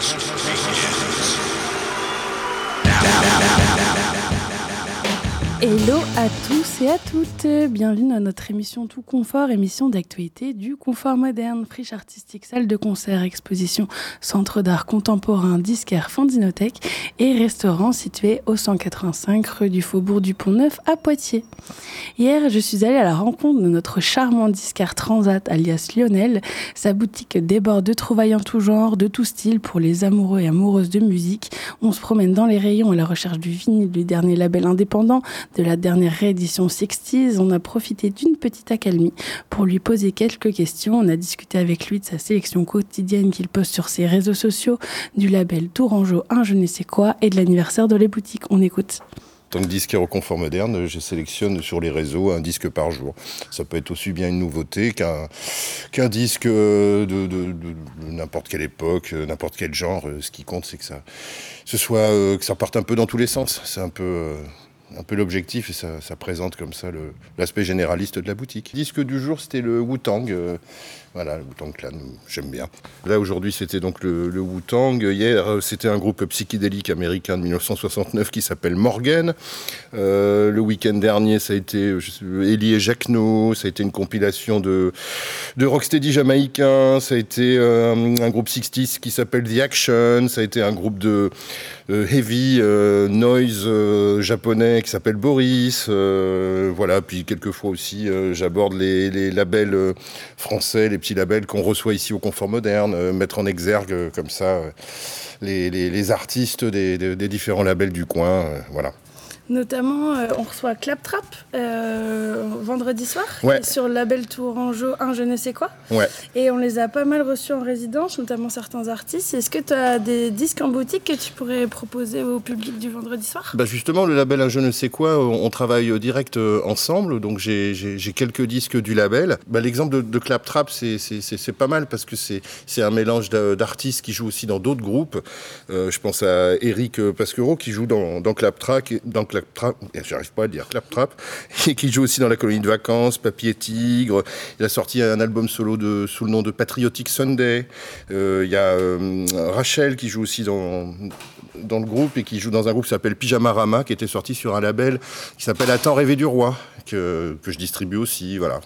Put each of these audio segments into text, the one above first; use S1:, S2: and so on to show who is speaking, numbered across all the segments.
S1: just begins. Now, now, now, Hello à tous et à toutes, bienvenue dans notre émission Tout Confort, émission d'actualité du confort moderne, friche artistique, salle de concert, exposition, centre d'art contemporain, disquaire, fondinothèque et restaurant situé au 185 rue du Faubourg du Pont-Neuf à Poitiers. Hier, je suis allée à la rencontre de notre charmant disquaire Transat alias Lionel. Sa boutique déborde de trouvailles en tout genre, de tout style pour les amoureux et amoureuses de musique. On se promène dans les rayons à la recherche du vinyle du dernier label indépendant de la dernière réédition 60s, on a profité d'une petite accalmie pour lui poser quelques questions. On a discuté avec lui de sa sélection quotidienne qu'il poste sur ses réseaux sociaux, du label Tourangeau un je ne sais quoi et de l'anniversaire de les boutiques. On écoute.
S2: tant que disquaire au confort moderne, je sélectionne sur les réseaux un disque par jour. Ça peut être aussi bien une nouveauté qu'un disque de, de n'importe quelle époque, n'importe quel genre. Ce qui compte, c'est que ça, ce soit, que ça parte un peu dans tous les sens. C'est un peu un peu l'objectif et ça, présente comme ça l'aspect généraliste de la boutique. Disque du jour, c'était le Wu-Tang. Euh, voilà, le Wu-Tang Clan, j'aime bien. Là, aujourd'hui, c'était donc le, Wu-Tang. Hier, euh, c'était un groupe psychédélique américain de 1969 qui s'appelle Morgan. Euh, le week-end dernier, ça a été Ellie et Jacquenot. Ça a été une compilation de, de rocksteady jamaïcain. Ça a été un groupe 60 qui s'appelle The Action. Ça a été un groupe de heavy noise japonais qui s'appelle Boris. Euh, voilà, puis quelquefois aussi, euh, j'aborde les, labels euh, français, les petits labels qu'on reçoit ici au Confort Moderne, mettre en exergue comme ça les, artistes des, des, différents labels du coin. voilà.
S1: Notamment, euh, on reçoit Claptrap euh, vendredi soir sur le label Tourangeau un je ne sais quoi. Et on les a pas mal reçus en résidence, notamment certains artistes. Est-ce que tu as des disques en boutique que tu pourrais proposer au public du vendredi soir?
S2: Bah Justement, le label un je ne sais quoi, on, travaille direct euh, ensemble. Donc j'ai quelques disques du label. Bah, l'exemple de, Claptrap, c'est pas mal parce que c'est un mélange d'artistes qui jouent aussi dans d'autres groupes. je pense à Eric Pasquero qui joue dans, dans Claptrap. Dans Claptrap, j'arrive pas à dire Claptrap, et qui joue aussi dans la colonie de vacances, Papier Tigre. Il a sorti un album solo sous le nom de Patriotic Sunday. Euh, il y a euh, Rachel qui joue aussi dans, dans le groupe et qui joue dans un groupe qui s'appelle Pyjama Rama, qui était sorti sur un label qui s'appelle Attends rêver du roi, que, que je distribue aussi, voilà,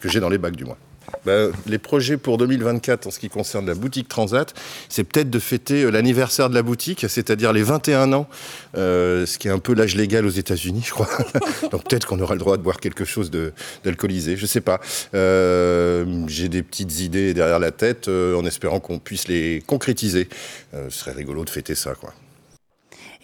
S2: que j'ai dans les bacs du moins. Bah, les projets pour 2024 en ce qui concerne la boutique Transat, c'est peut-être de fêter euh, l'anniversaire de la boutique, c'est-à-dire les 21 ans, euh, ce qui est un peu l'âge légal aux États-Unis, je crois. Donc peut-être qu'on aura le droit de boire quelque chose d'alcoolisé, je ne sais pas. Euh, j'ai des petites idées derrière la tête, en espérant qu'on puisse les concrétiser. ce serait rigolo de fêter ça, quoi.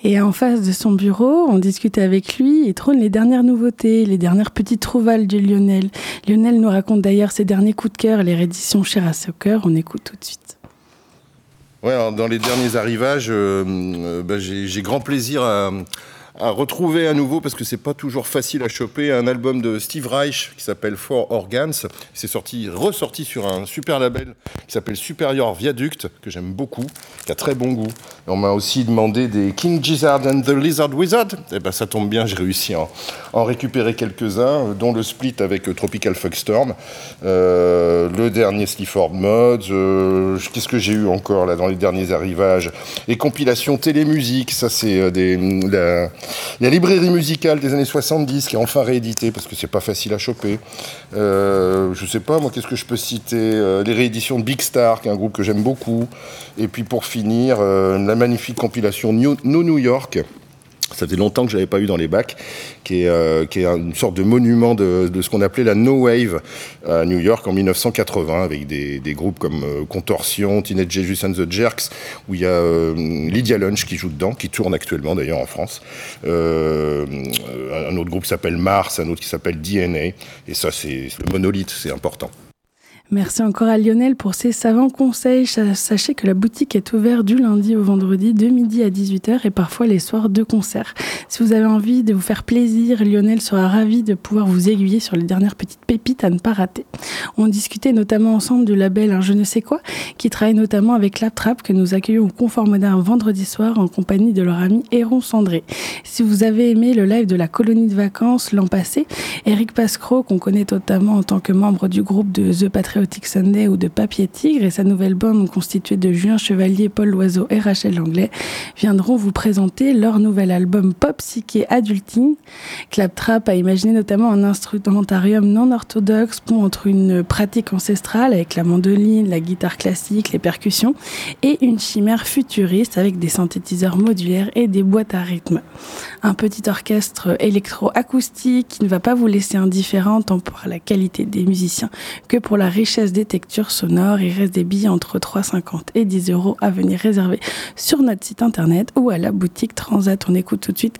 S1: Et en face de son bureau, on discute avec lui et trône les dernières nouveautés, les dernières petites trouvailles de Lionel. Lionel nous raconte d'ailleurs ses derniers coups de cœur, les rééditions chères à ce cœur. On écoute tout de suite.
S2: Ouais, dans les derniers arrivages, euh, euh, bah, j'ai grand plaisir à, à retrouver à nouveau, parce que c'est pas toujours facile à choper, un album de Steve Reich qui s'appelle Four Organs. C'est sorti, ressorti sur un super label qui s'appelle Superior Viaduct, que j'aime beaucoup, qui a très bon goût. on m'a aussi demandé des King Gizzard and the Lizard Wizard. Et eh ben ça tombe bien, j'ai réussi à en, récupérer quelques-uns, dont le split avec Tropical Fuckstorm, euh, le dernier Sleaford Mods. Euh, qu'est-ce que j'ai eu encore là dans les derniers arrivages? Et compilations télémusique, ça c'est euh, des la, la librairie musicale des années 70 qui est enfin rééditée parce que c'est pas facile à choper. Euh, je sais pas, moi, qu'est-ce que je peux citer euh, Les rééditions de Big Star, qui est un groupe que j'aime beaucoup. Et puis pour finir, euh, la magnifique compilation No New York ça faisait longtemps que je n'avais pas eu dans les bacs, qui est, euh, une sorte de monument de, ce qu'on appelait la No Wave à New York en 1980, avec des, groupes comme euh, Contorsion, Teenage Jesus and the Jerks, où il y a euh, Lydia Lunch qui joue dedans, qui tourne actuellement d'ailleurs en France. un autre groupe s'appelle Mars, un autre qui s'appelle DNA, et ça c'est le monolithe, c'est important.
S1: Merci encore à Lionel pour ses savants conseils. Sachez que la boutique est ouverte du lundi au vendredi de midi à 18h et parfois les soirs de concert. Si vous avez envie de vous faire plaisir, Lionel sera ravi de pouvoir vous aiguiller sur les dernières petites pépites à ne pas rater. On discutait notamment ensemble du label Un Je ne sais quoi, qui travaille notamment avec La Trappe que nous accueillons au Confort Moderne vendredi soir en compagnie de leur ami Héron Cendré. Si vous avez aimé le live de la colonie de vacances l'an passé, Eric Pascro, qu'on connaît notamment en tant que membre du groupe de The Patriot
S3: Chaotic Sunday ou de Papier Tigre et sa nouvelle bande constituée de Julien Chevalier, Paul Loiseau et Rachel Langlais viendront vous présenter leur nouvel album pop psyché adulting. Claptrap a imaginé notamment un instrumentarium non orthodoxe pont entre une pratique ancestrale avec la mandoline, la guitare classique, les percussions et une chimère futuriste avec des synthétiseurs modulaires et des boîtes à rythme. Un petit orchestre électro-acoustique qui ne va pas vous laisser indifférent tant pour la qualité des musiciens que pour la richesse des textures sonores. Il reste des billets entre 3,50 et 10 euros à venir réserver sur notre site internet ou à la boutique Transat. On écoute tout de suite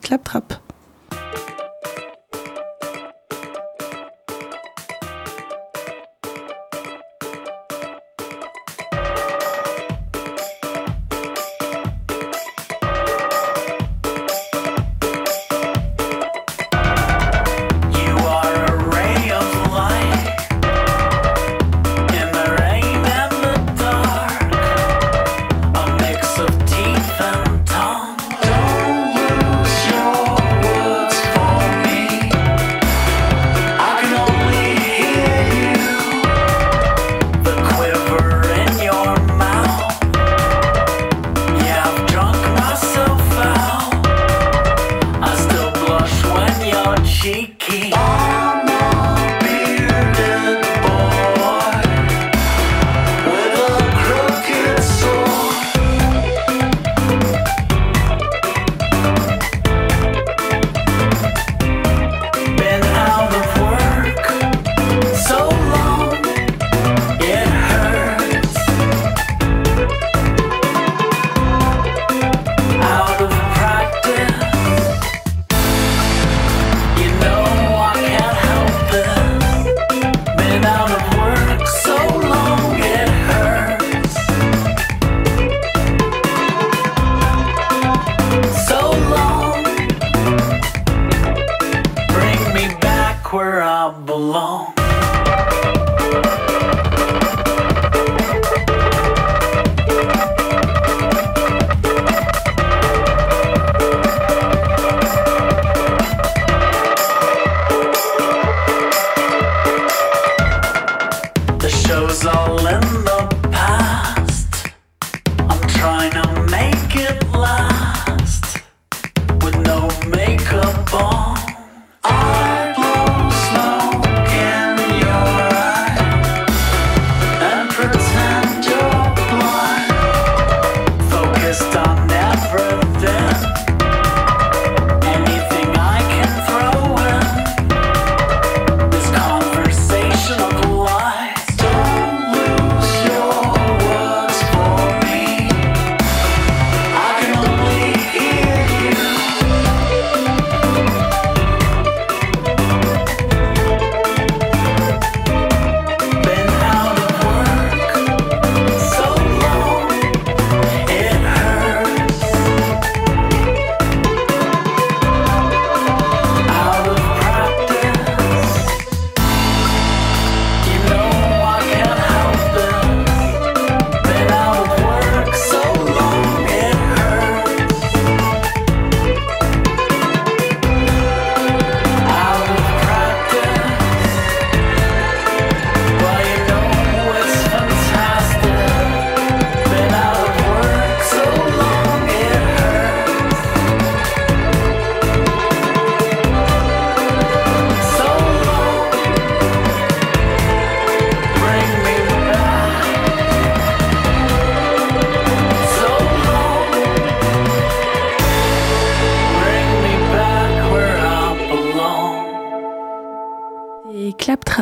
S3: trying to make it last.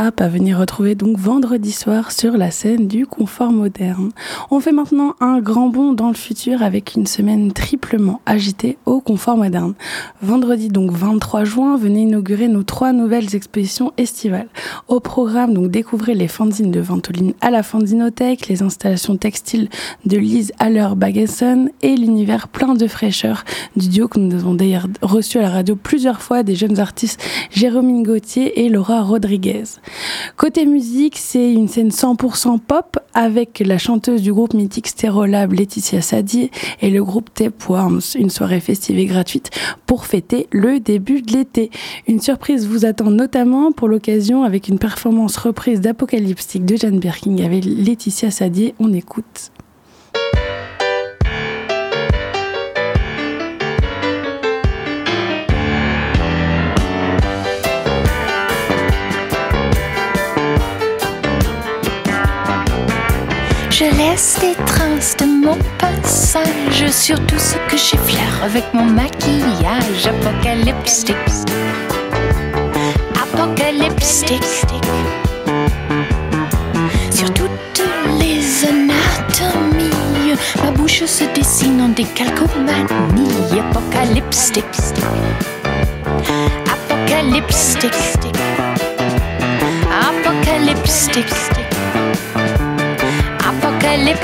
S3: Claptrap. À venir retrouver donc vendredi soir sur la scène du confort moderne. On fait maintenant un grand bond dans le futur avec une semaine triplement agitée au confort moderne. Vendredi donc 23 juin, venez inaugurer nos trois nouvelles expositions estivales. Au programme donc découvrez les fanzines de Ventoline à la Fanzinothèque, les installations textiles de Lise Haller-Bagesson et l'univers plein de fraîcheur du duo que nous avons d'ailleurs reçu à la radio plusieurs fois des jeunes artistes Jérôme Gauthier et Laura Rodriguez.
S1: Côté musique, c'est une scène 100% pop avec la chanteuse du groupe mythique Stérolab Laetitia Sadi et le groupe Tapeworms, une soirée festive et gratuite pour fêter le début de l'été. Une surprise vous attend notamment pour l'occasion avec une performance reprise d'Apocalyptique de Jeanne Birking avec Laetitia Sadi. On écoute.
S4: Laisse des traces de mon passage sur tout ce que j'ai fier avec mon maquillage apocalyptique? Apocalyptique. Sur toutes les anatomies, ma bouche se dessine en décalcomanie apocalyptique. Apocalyptique. Apocalyptique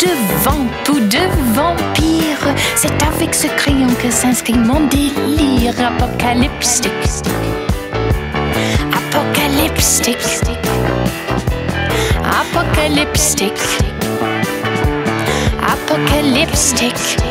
S4: devant tout de vampire. C'est avec ce crayon que s'inscrit mon délire apocalyptique. Apocalyptique. Apocalyptique. Apocalyptique.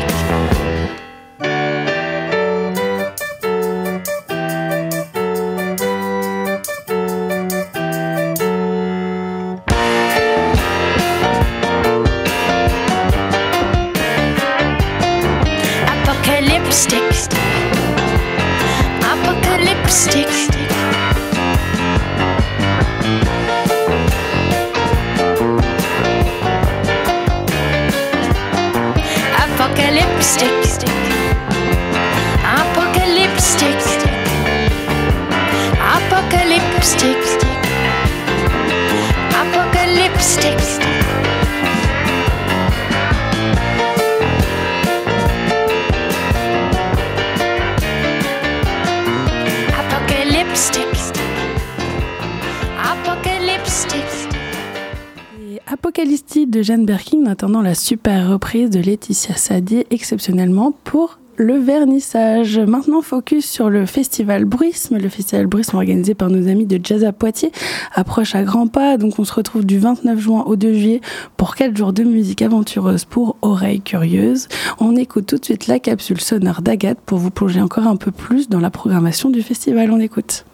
S1: Jeanne en attendant la super reprise de Laetitia Sadi exceptionnellement pour le vernissage. Maintenant, focus sur le festival Bruisme. Le festival Bruisme organisé par nos amis de Jazz à Poitiers approche à grands pas. Donc, on se retrouve du 29 juin au 2 juillet pour 4 jours de musique aventureuse pour oreilles curieuses. On écoute tout de suite la capsule sonore d'Agathe pour vous plonger encore un peu plus dans la programmation du festival. On écoute.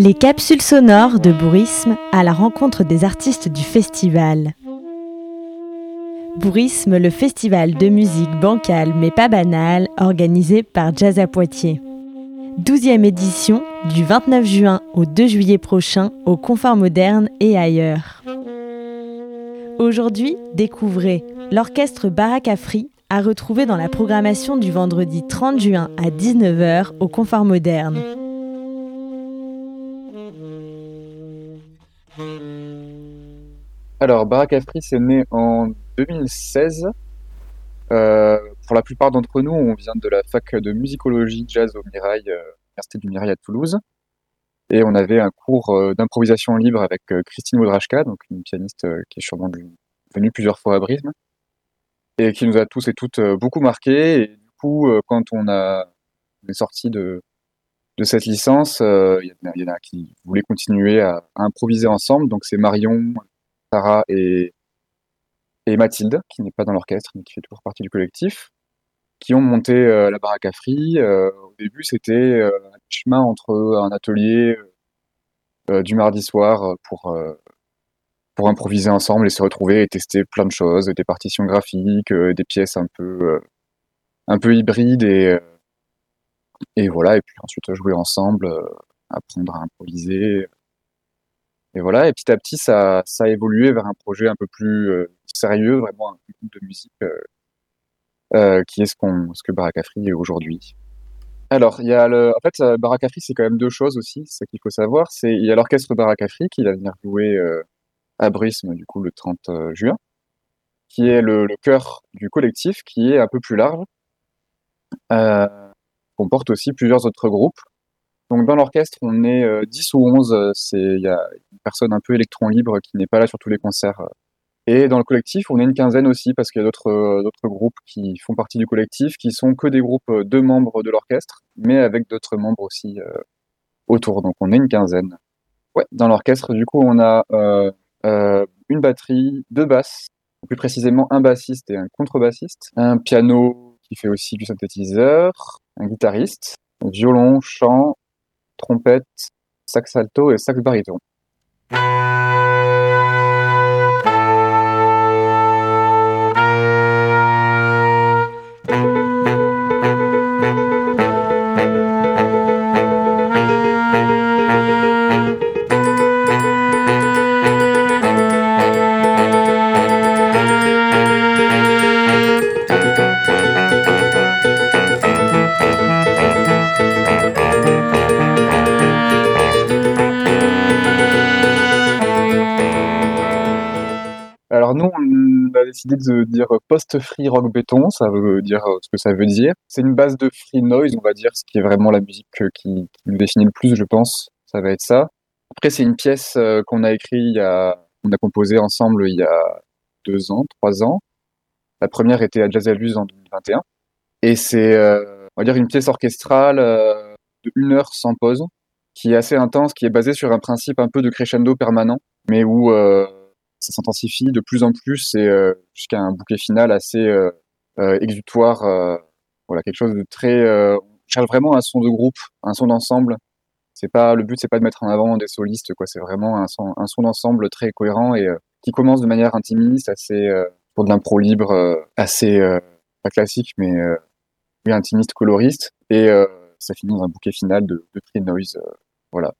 S5: Les capsules sonores de Bourisme à la rencontre des artistes du festival. Bourisme, le festival de musique bancale mais pas banale, organisé par Jazz à Poitiers. 12e édition du 29 juin au 2 juillet prochain au Confort Moderne et ailleurs. Aujourd'hui, découvrez l'orchestre Barakafri à retrouver dans la programmation du vendredi 30 juin à 19h au Confort Moderne.
S6: Alors, Barakafri, c'est né en 2016. Euh, pour la plupart d'entre nous, on vient de la fac de musicologie jazz au Mirail, euh, Université du Mirail à Toulouse. Et on avait un cours euh, d'improvisation libre avec Christine Wodrachka, donc une pianiste qui est sûrement venue plusieurs fois à Brisme, et qui nous a tous et toutes beaucoup marqué. Et du coup, quand on a est sorti de, de cette licence, il y, en a qui voulaient continuer à, improviser ensemble. Donc c'est Marion, Sarah et, et Mathilde, qui n'est pas dans l'orchestre, mais qui fait toujours partie du collectif, qui ont monté euh, la baraque à Free. Euh, au début, c'était euh, un chemin entre un atelier du mardi soir pour, pour improviser ensemble et se retrouver et tester plein de choses, des partitions graphiques, des pièces un peu, un peu hybrides et, et voilà, et puis ensuite jouer ensemble, apprendre à improviser, et voilà, et petit à petit, ça, ça a évolué vers un projet un peu plus euh, sérieux, vraiment un groupe de musique euh, euh, qui est ce, qu'on, ce que Barakafri est aujourd'hui. Alors, il y a le, en fait, euh, Barakafri, c'est quand même deux choses aussi, c'est ça qu'il faut savoir. C'est, il y a l'orchestre Barakafri qui va venir jouer euh, à Brisme, du coup, le 30 euh, juin, qui est le, le cœur du collectif, qui est un peu plus large, euh, comporte aussi plusieurs autres groupes. Donc, dans l'orchestre, on est euh, 10 ou 11, euh, c'est, il y a une personne un peu électron libre qui n'est pas là sur tous les concerts. euh. Et dans le collectif, on est une quinzaine aussi, parce qu'il y a d'autres, euh, groupes qui font partie du collectif, qui sont que des groupes de membres de l'orchestre, mais avec d'autres membres aussi autour. Donc on est une quinzaine. Ouais, dans l'orchestre, du coup, on a une batterie, deux basses, plus précisément un bassiste et un contrebassiste, un piano qui fait aussi du synthétiseur, un guitariste, violon, chant, trompette, sax alto et sax baryton. Décidé de dire post-free rock béton, ça veut dire euh, ce que ça veut dire. C'est une base de free noise, on va dire, ce qui est vraiment la musique euh, qui, qui nous définit le plus, je pense. Ça va être ça. Après, c'est une pièce euh, qu'on a écrit il a, on a composé ensemble il y a deux ans, trois ans. La première était à Jazz Luz en 2021. Et c'est, on va dire, une pièce orchestrale euh, de une heure sans pause, qui est assez intense, qui est basée sur un principe un peu de crescendo permanent, mais où ça s'intensifie de plus en plus et euh, jusqu'à un bouquet final assez euh, euh, exutoire. voilà, quelque chose de très. on cherche vraiment un son de groupe, un son d'ensemble. C'est pas le but, c'est pas de mettre en avant des solistes, quoi. C'est vraiment un son, un son d'ensemble très cohérent et qui commence de manière intimiste, assez pour de l'impro libre, assez pas classique, mais oui, intimiste, coloriste, et ça finit dans un bouquet final de, de noise. voilà.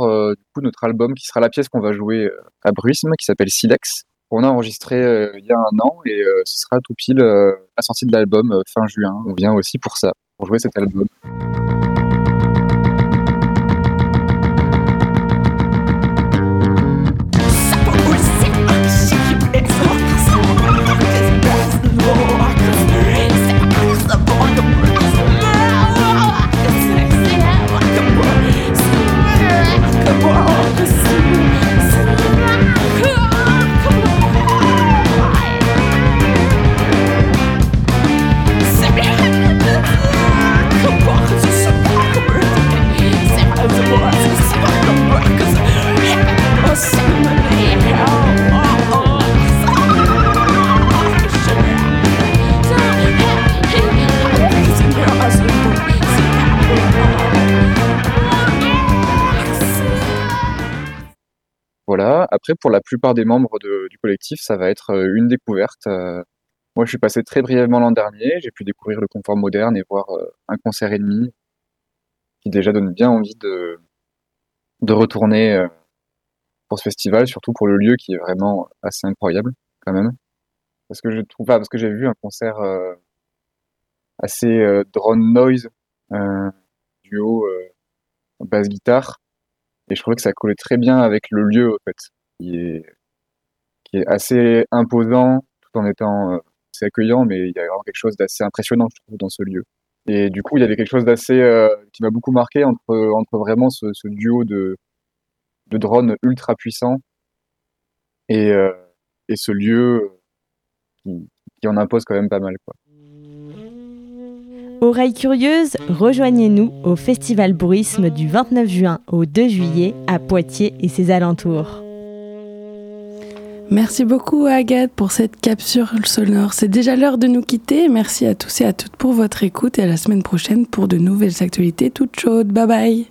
S6: Euh, du coup notre album qui sera la pièce qu'on va jouer euh, à Bruisme, qui s'appelle Silex. On a enregistré euh, il y a un an et ce sera tout pile la sortie de l'album fin juin. On vient aussi pour ça, pour jouer cet album. Pour la plupart des membres du collectif, ça va être euh, une découverte. Euh, moi, je suis passé très brièvement l'an dernier. J'ai pu découvrir le confort moderne et voir euh, un concert et demi qui déjà donne bien envie de, retourner euh, pour ce festival, surtout pour le lieu qui est vraiment assez incroyable quand même. Parce que je trouve pas, parce que j'ai vu un concert euh, assez euh, drone noise, un duo euh, basse guitare, et je trouvais que ça collait très bien avec le lieu en fait, qui est assez imposant tout en étant euh, assez accueillant, mais il y a vraiment quelque chose d'assez impressionnant je trouve dans ce lieu. Et du coup, il y avait quelque chose d'assez euh, qui m'a beaucoup marqué entre entre vraiment ce, duo de de drones ultra puissants et euh, et ce lieu qui, en impose quand même pas mal quoi.
S5: Oreilles curieuses, rejoignez-nous au Festival Bruisme du 29 juin au 2 juillet à Poitiers et ses alentours.
S1: Merci beaucoup Agathe pour cette capsule sonore. C'est déjà l'heure de nous quitter. Merci à tous et à toutes pour votre écoute et à la semaine prochaine pour de nouvelles actualités toutes chaudes. Bye bye.